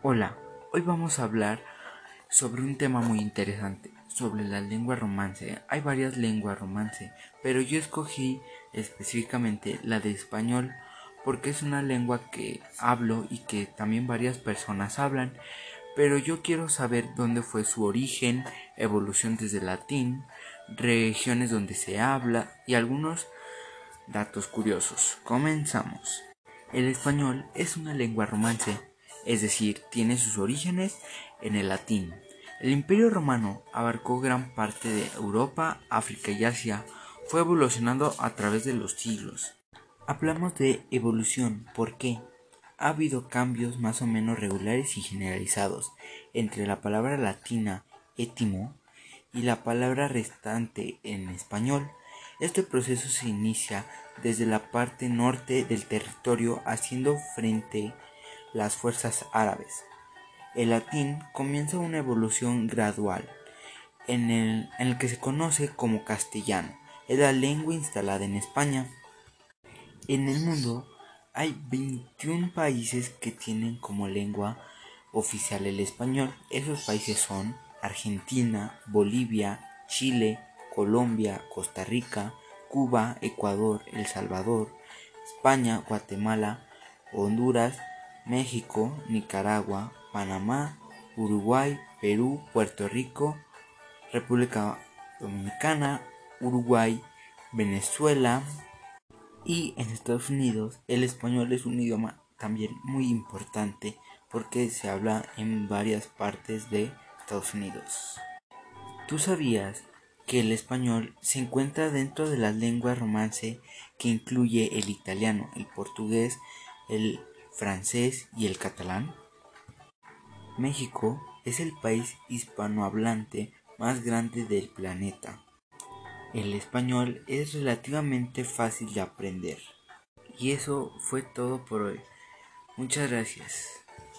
Hola, hoy vamos a hablar sobre un tema muy interesante, sobre la lengua romance. Hay varias lenguas romance, pero yo escogí específicamente la de español porque es una lengua que hablo y que también varias personas hablan, pero yo quiero saber dónde fue su origen, evolución desde latín, regiones donde se habla y algunos datos curiosos. Comenzamos. El español es una lengua romance es decir, tiene sus orígenes en el latín. El imperio romano abarcó gran parte de Europa, África y Asia, fue evolucionando a través de los siglos. Hablamos de evolución, ¿por qué? Ha habido cambios más o menos regulares y generalizados entre la palabra latina etimo y la palabra restante en español. Este proceso se inicia desde la parte norte del territorio haciendo frente las fuerzas árabes. El latín comienza una evolución gradual en el, el que se conoce como castellano. Es la lengua instalada en España. En el mundo hay 21 países que tienen como lengua oficial el español. Esos países son Argentina, Bolivia, Chile, Colombia, Costa Rica, Cuba, Ecuador, El Salvador, España, Guatemala, Honduras, México, Nicaragua, Panamá, Uruguay, Perú, Puerto Rico, República Dominicana, Uruguay, Venezuela y en Estados Unidos el español es un idioma también muy importante porque se habla en varias partes de Estados Unidos. ¿Tú sabías que el español se encuentra dentro de las lenguas romance que incluye el italiano, el portugués, el francés y el catalán? México es el país hispanohablante más grande del planeta. El español es relativamente fácil de aprender. Y eso fue todo por hoy. Muchas gracias.